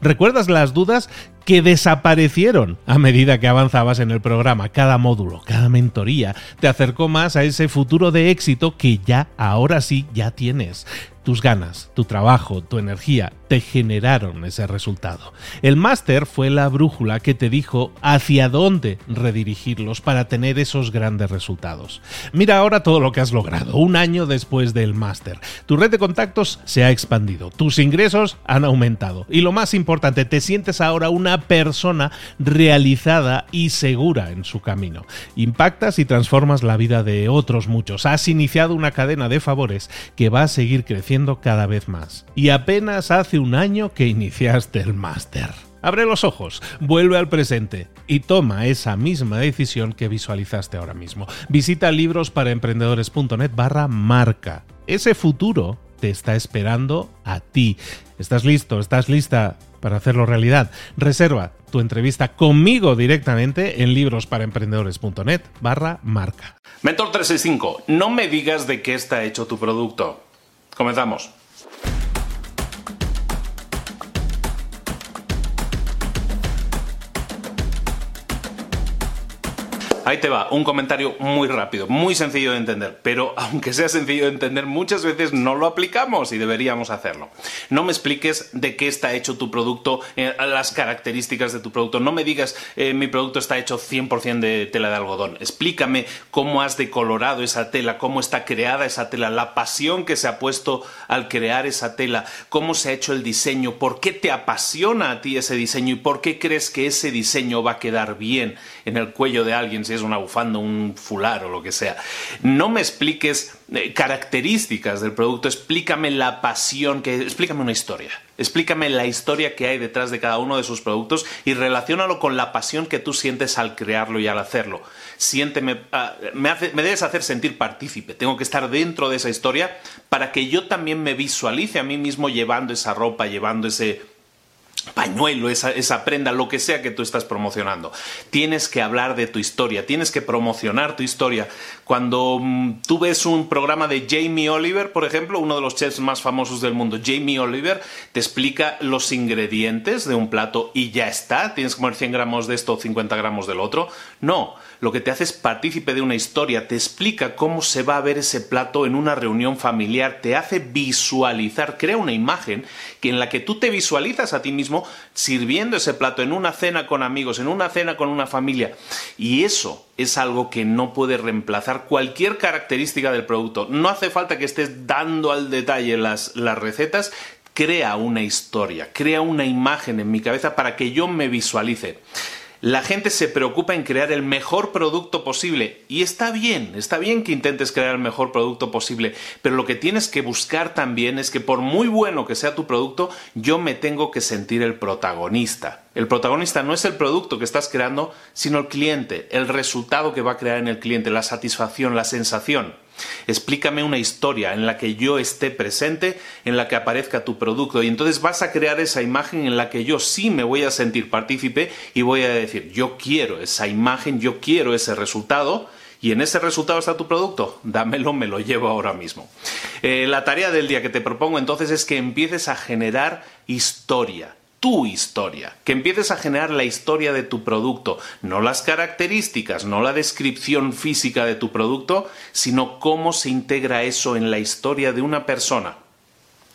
¿Recuerdas las dudas que desaparecieron a medida que avanzabas en el programa? Cada módulo, cada mentoría te acercó más a ese futuro de éxito que ya, ahora sí, ya tienes. Tus ganas, tu trabajo, tu energía te generaron ese resultado. El máster fue la brújula que te dijo hacia dónde redirigirlos para tener esos grandes resultados. Mira ahora todo lo que has logrado, un año después del máster. Tu red de contactos se ha expandido, tus ingresos han aumentado y lo más importante, te sientes ahora una persona realizada y segura en su camino. Impactas y transformas la vida de otros muchos. Has iniciado una cadena de favores que va a seguir creciendo cada vez más. Y apenas hace un año que iniciaste el máster. Abre los ojos, vuelve al presente y toma esa misma decisión que visualizaste ahora mismo. Visita librosparaemprendedores.net barra marca. Ese futuro te está esperando a ti. ¿Estás listo? ¿Estás lista para hacerlo realidad? Reserva tu entrevista conmigo directamente en librosparaemprendedores.net barra marca. Mentor 365, no me digas de qué está hecho tu producto. Comenzamos. Ahí te va, un comentario muy rápido, muy sencillo de entender, pero aunque sea sencillo de entender, muchas veces no lo aplicamos y deberíamos hacerlo. No me expliques de qué está hecho tu producto, eh, las características de tu producto. No me digas, eh, mi producto está hecho 100% de tela de algodón. Explícame cómo has decolorado esa tela, cómo está creada esa tela, la pasión que se ha puesto al crear esa tela, cómo se ha hecho el diseño, por qué te apasiona a ti ese diseño y por qué crees que ese diseño va a quedar bien en el cuello de alguien es una bufanda, un fular o lo que sea. No me expliques eh, características del producto, explícame la pasión, que, explícame una historia. Explícame la historia que hay detrás de cada uno de sus productos y relaciónalo con la pasión que tú sientes al crearlo y al hacerlo. Siénteme, ah, me, me debes hacer sentir partícipe. Tengo que estar dentro de esa historia para que yo también me visualice a mí mismo llevando esa ropa, llevando ese pañuelo, esa, prenda, lo que sea que tú estás promocionando. Tienes que hablar de tu historia, tienes que promocionar tu historia. Cuando mm, tú ves un programa de Jamie Oliver, por ejemplo, uno de los chefs más famosos del mundo, Jamie Oliver, te explica los ingredientes de un plato y ya está, tienes que comer 100 gramos de esto o 50 gramos del otro. No, lo que te hace es partícipe de una historia, te explica cómo se va a ver ese plato en una reunión familiar, te hace visualizar, crea una imagen que en la que tú te visualizas a ti mismo sirviendo ese plato en una cena con amigos, en una cena con una familia. Y eso es algo que no puede reemplazar cualquier característica del producto. No hace falta que estés dando al detalle las, recetas, crea una historia, crea una imagen en mi cabeza para que yo me visualice la gente se preocupa en crear el mejor producto posible. Y está bien, está bien que intentes crear el mejor producto posible, pero lo que tienes que buscar también es que por muy bueno que sea tu producto, yo me tengo que sentir el protagonista. El protagonista no es el producto que estás creando, sino el cliente, el resultado que va a crear en el cliente, la satisfacción, la sensación. Explícame una historia en la que yo esté presente, en la que aparezca tu producto. Y entonces vas a crear esa imagen en la que yo sí me voy a sentir partícipe y voy a decir, yo quiero esa imagen, yo quiero ese resultado y en ese resultado está tu producto, dámelo, me lo llevo ahora mismo. Eh, la tarea del día que te propongo entonces es que empieces a generar historia tu historia, que empieces a generar la historia de tu producto, no las características, no la descripción física de tu producto, sino cómo se integra eso en la historia de una persona.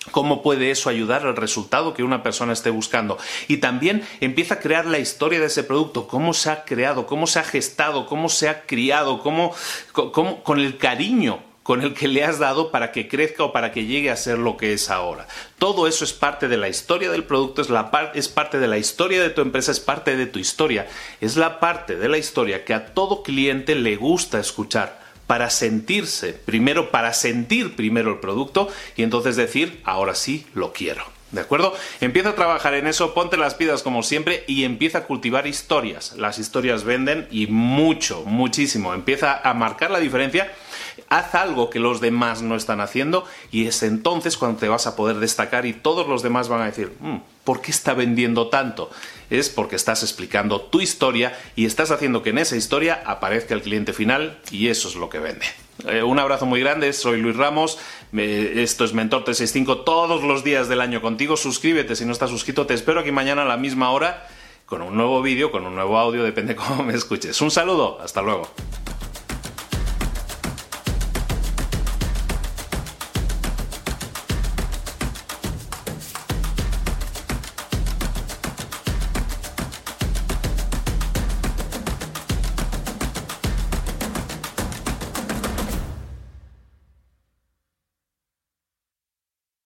¿Cómo puede eso ayudar al resultado que una persona esté buscando? Y también empieza a crear la historia de ese producto, cómo se ha creado, cómo se ha gestado, cómo se ha criado, cómo, con el cariño con el que le has dado para que crezca o para que llegue a ser lo que es ahora. Todo eso es parte de la historia del producto, es, la es parte de la historia de tu empresa, es parte de tu historia, es la parte de la historia que a todo cliente le gusta escuchar para sentirse, primero para sentir primero el producto y entonces decir, ahora sí lo quiero. ¿De acuerdo? Empieza a trabajar en eso, ponte las piedras como siempre y empieza a cultivar historias. Las historias venden y mucho, muchísimo. Empieza a marcar la diferencia. Haz algo que los demás no están haciendo y es entonces cuando te vas a poder destacar y todos los demás van a decir, mm, ¿por qué está vendiendo tanto? Es porque estás explicando tu historia y estás haciendo que en esa historia aparezca el cliente final y eso es lo que vende. Eh, un abrazo muy grande, soy Luis Ramos, esto es Mentor 365 todos los días del año contigo, suscríbete si no estás suscrito, te espero aquí mañana a la misma hora con un nuevo vídeo, con un nuevo audio, depende cómo me escuches. Un saludo, hasta luego.